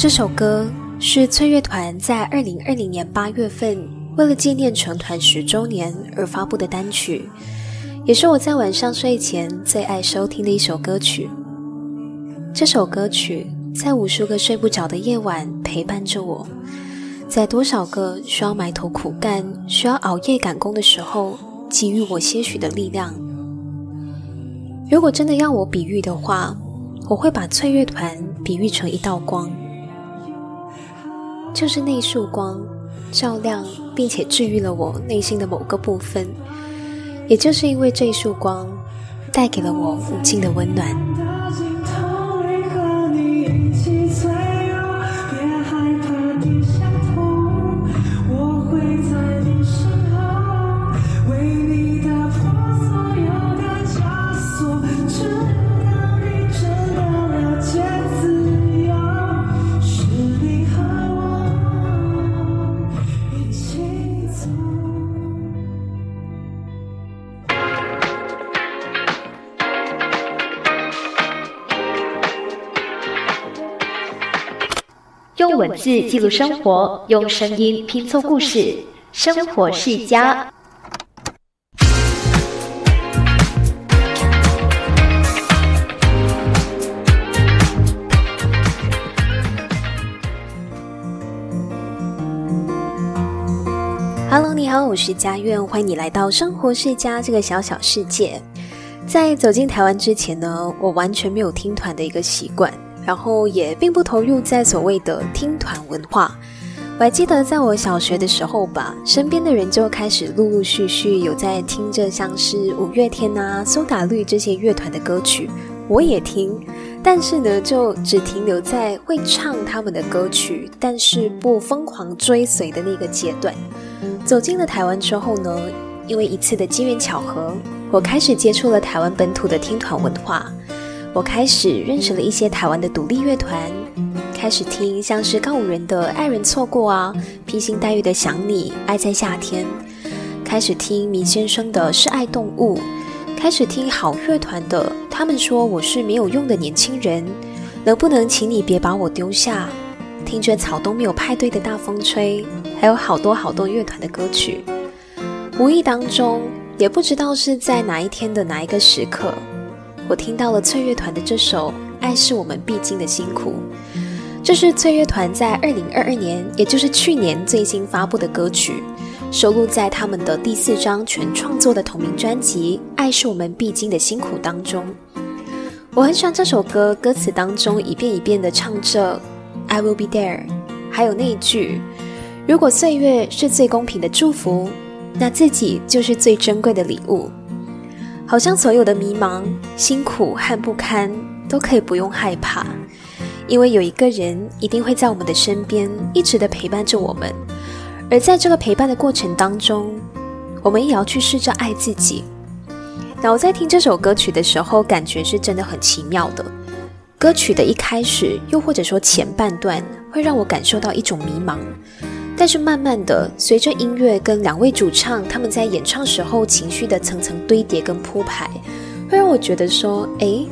这首歌是翠乐团在二零二零年八月份为了纪念成团十周年而发布的单曲，也是我在晚上睡前最爱收听的一首歌曲。这首歌曲在无数个睡不着的夜晚陪伴着我，在多少个需要埋头苦干、需要熬夜赶工的时候，给予我些许的力量。如果真的要我比喻的话，我会把翠乐团比喻成一道光，就是那束光，照亮并且治愈了我内心的某个部分。也就是因为这一束光，带给了我无尽的温暖。用文字记录生活，用声音拼凑故事。生活世家。Hello，你好，我是佳苑，欢迎你来到生活世家这个小小世界。在走进台湾之前呢，我完全没有听团的一个习惯。然后也并不投入在所谓的听团文化。我还记得在我小学的时候吧，身边的人就开始陆陆续续有在听着像是五月天啊、苏打绿这些乐团的歌曲，我也听，但是呢，就只停留在会唱他们的歌曲，但是不疯狂追随的那个阶段。走进了台湾之后呢，因为一次的机缘巧合，我开始接触了台湾本土的听团文化。我开始认识了一些台湾的独立乐团，开始听像是告五人的《爱人错过》啊，披星戴月的《想你》，爱在夏天，开始听米先生的《是爱动物》，开始听好乐团的《他们说我是没有用的年轻人》，能不能请你别把我丢下？听着草东没有派对的大风吹，还有好多好多乐团的歌曲，无意当中也不知道是在哪一天的哪一个时刻。我听到了翠乐团的这首《爱是我们必经的辛苦》，这是翠乐团在二零二二年，也就是去年最新发布的歌曲，收录在他们的第四张全创作的同名专辑《爱是我们必经的辛苦》当中。我很喜欢这首歌，歌词当中一遍一遍的唱着 “I will be there”，还有那一句：“如果岁月是最公平的祝福，那自己就是最珍贵的礼物。”好像所有的迷茫、辛苦和不堪都可以不用害怕，因为有一个人一定会在我们的身边，一直的陪伴着我们。而在这个陪伴的过程当中，我们也要去试着爱自己。那我在听这首歌曲的时候，感觉是真的很奇妙的。歌曲的一开始，又或者说前半段，会让我感受到一种迷茫。但是慢慢的，随着音乐跟两位主唱他们在演唱时候情绪的层层堆叠跟铺排，会让我觉得说，哎，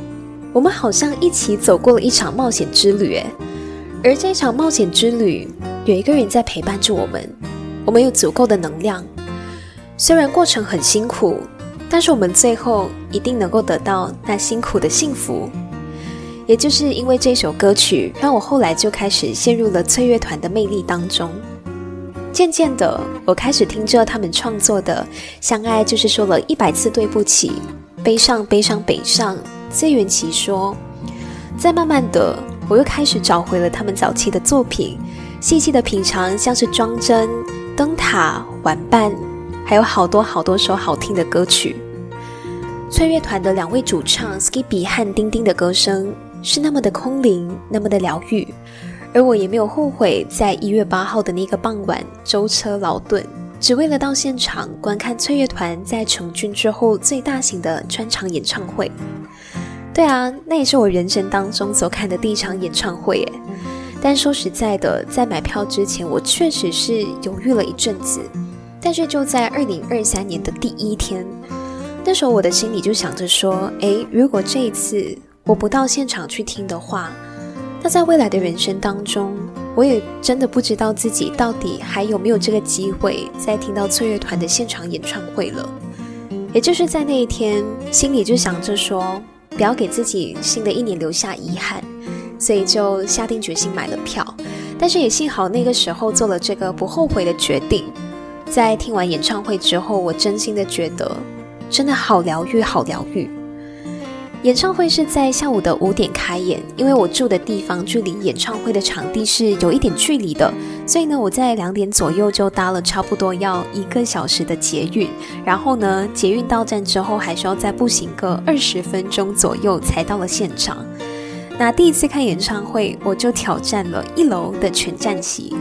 我们好像一起走过了一场冒险之旅，哎，而这一场冒险之旅有一个人在陪伴着我们，我们有足够的能量，虽然过程很辛苦，但是我们最后一定能够得到那辛苦的幸福。也就是因为这首歌曲，让我后来就开始陷入了翠乐团的魅力当中。渐渐的，我开始听着他们创作的《相爱就是说了一百次对不起》，悲伤悲伤北上，自圆其说。再慢慢的，我又开始找回了他们早期的作品，细细的品尝，像是装帧、灯塔、玩伴，还有好多好多首好听的歌曲。翠乐团的两位主唱 Skippy 和丁丁的歌声是那么的空灵，那么的疗愈。而我也没有后悔，在一月八号的那个傍晚舟车劳顿，只为了到现场观看翠乐团在成军之后最大型的专场演唱会。对啊，那也是我人生当中所看的第一场演唱会耶。但说实在的，在买票之前，我确实是犹豫了一阵子。但是就在二零二三年的第一天，那时候我的心里就想着说：，诶，如果这一次我不到现场去听的话，那在未来的人生当中，我也真的不知道自己到底还有没有这个机会再听到翠乐团的现场演唱会了。也就是在那一天，心里就想着说，不要给自己新的一年留下遗憾，所以就下定决心买了票。但是也幸好那个时候做了这个不后悔的决定。在听完演唱会之后，我真心的觉得，真的好疗愈，好疗愈。演唱会是在下午的五点开演，因为我住的地方距离演唱会的场地是有一点距离的，所以呢，我在两点左右就搭了差不多要一个小时的捷运，然后呢，捷运到站之后还需要再步行个二十分钟左右才到了现场。那第一次看演唱会，我就挑战了一楼的全站席，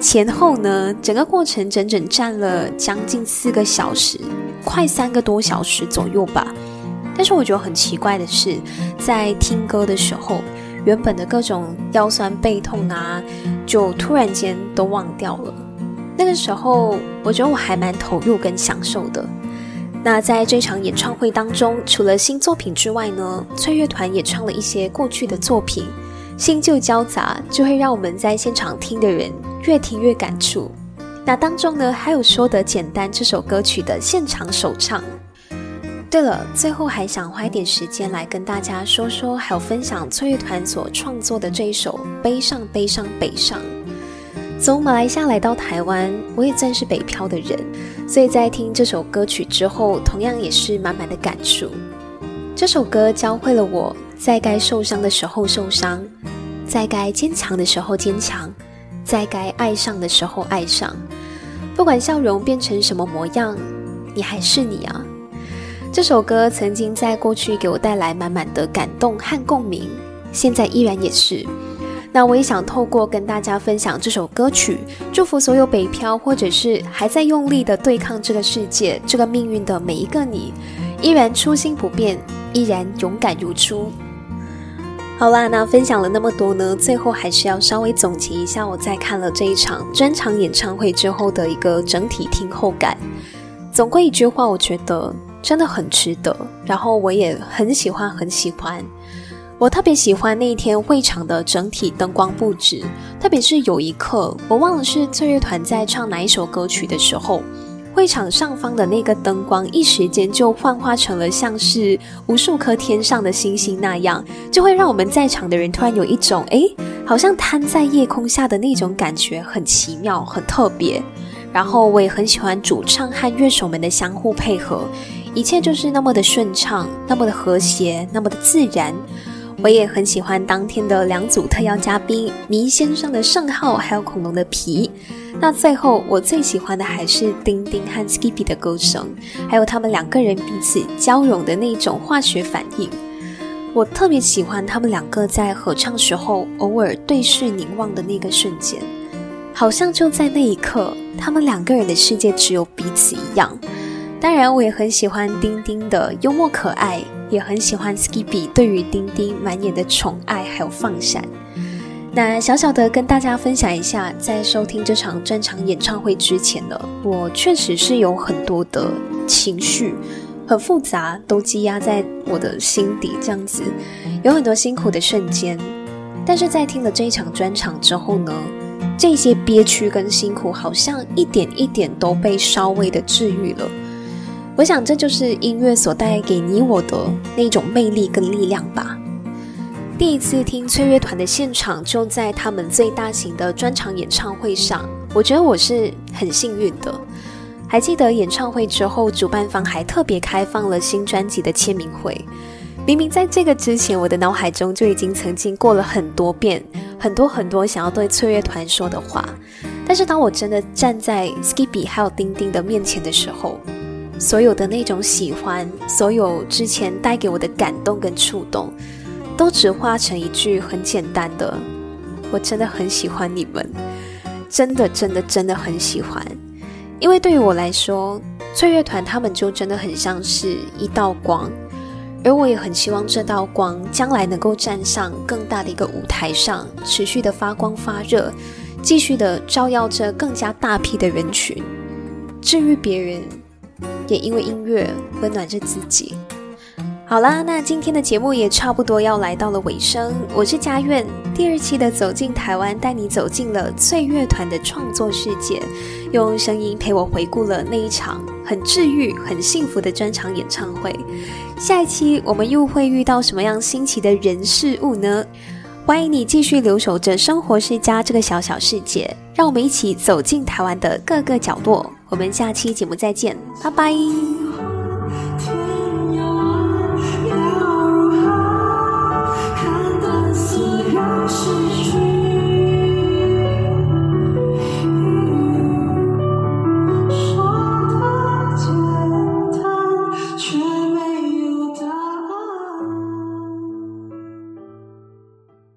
前后呢，整个过程整整站了将近四个小时，快三个多小时左右吧。但是我觉得很奇怪的是，在听歌的时候，原本的各种腰酸背痛啊，就突然间都忘掉了。那个时候，我觉得我还蛮投入跟享受的。那在这场演唱会当中，除了新作品之外呢，翠乐团也唱了一些过去的作品，新旧交杂，就会让我们在现场听的人越听越感触。那当中呢，还有说得简单这首歌曲的现场首唱。对了，最后还想花一点时间来跟大家说说，还有分享翠乐团所创作的这一首《悲伤悲伤北上》。从马来西亚来到台湾，我也算是北漂的人，所以在听这首歌曲之后，同样也是满满的感触。这首歌教会了我在该受伤的时候受伤，在该坚强的时候坚强，在该爱上的时候爱上。不管笑容变成什么模样，你还是你啊。这首歌曾经在过去给我带来满满的感动和共鸣，现在依然也是。那我也想透过跟大家分享这首歌曲，祝福所有北漂或者是还在用力的对抗这个世界、这个命运的每一个你，依然初心不变，依然勇敢如初。好啦，那分享了那么多呢，最后还是要稍微总结一下我在看了这一场专场演唱会之后的一个整体听后感。总归一句话，我觉得。真的很值得，然后我也很喜欢，很喜欢。我特别喜欢那一天会场的整体灯光布置，特别是有一刻，我忘了是翠乐团在唱哪一首歌曲的时候，会场上方的那个灯光一时间就幻化成了像是无数颗天上的星星那样，就会让我们在场的人突然有一种哎，好像摊在夜空下的那种感觉，很奇妙，很特别。然后我也很喜欢主唱和乐手们的相互配合。一切就是那么的顺畅，那么的和谐，那么的自然。我也很喜欢当天的两组特邀嘉宾：迷先生的圣号，还有恐龙的皮。那最后，我最喜欢的还是丁丁和 Skippy 的歌声，还有他们两个人彼此交融的那种化学反应。我特别喜欢他们两个在合唱时候偶尔对视凝望的那个瞬间，好像就在那一刻，他们两个人的世界只有彼此一样。当然，我也很喜欢丁丁的幽默可爱，也很喜欢 Skippy 对于丁丁满眼的宠爱还有放闪。那小小的跟大家分享一下，在收听这场专场演唱会之前呢，我确实是有很多的情绪，很复杂，都积压在我的心底，这样子有很多辛苦的瞬间。但是在听了这一场专场之后呢，这些憋屈跟辛苦好像一点一点都被稍微的治愈了。我想，这就是音乐所带给你我的那种魅力跟力量吧。第一次听翠乐团的现场，就在他们最大型的专场演唱会上，我觉得我是很幸运的。还记得演唱会之后，主办方还特别开放了新专辑的签名会。明明在这个之前，我的脑海中就已经曾经过了很多遍，很多很多想要对翠乐团说的话。但是当我真的站在 Skippy 还有丁丁的面前的时候，所有的那种喜欢，所有之前带给我的感动跟触动，都只化成一句很简单的：“我真的很喜欢你们，真的真的真的很喜欢。”因为对于我来说，翠乐团他们就真的很像是一道光，而我也很希望这道光将来能够站上更大的一个舞台上，持续的发光发热，继续的照耀着更加大批的人群，至于别人。也因为音乐温暖着自己。好啦，那今天的节目也差不多要来到了尾声。我是佳苑，第二期的走进台湾，带你走进了翠乐团的创作世界，用声音陪我回顾了那一场很治愈、很幸福的专场演唱会。下一期我们又会遇到什么样新奇的人事物呢？欢迎你继续留守着生活世家这个小小世界，让我们一起走进台湾的各个角落。我们下期节目再见，拜拜。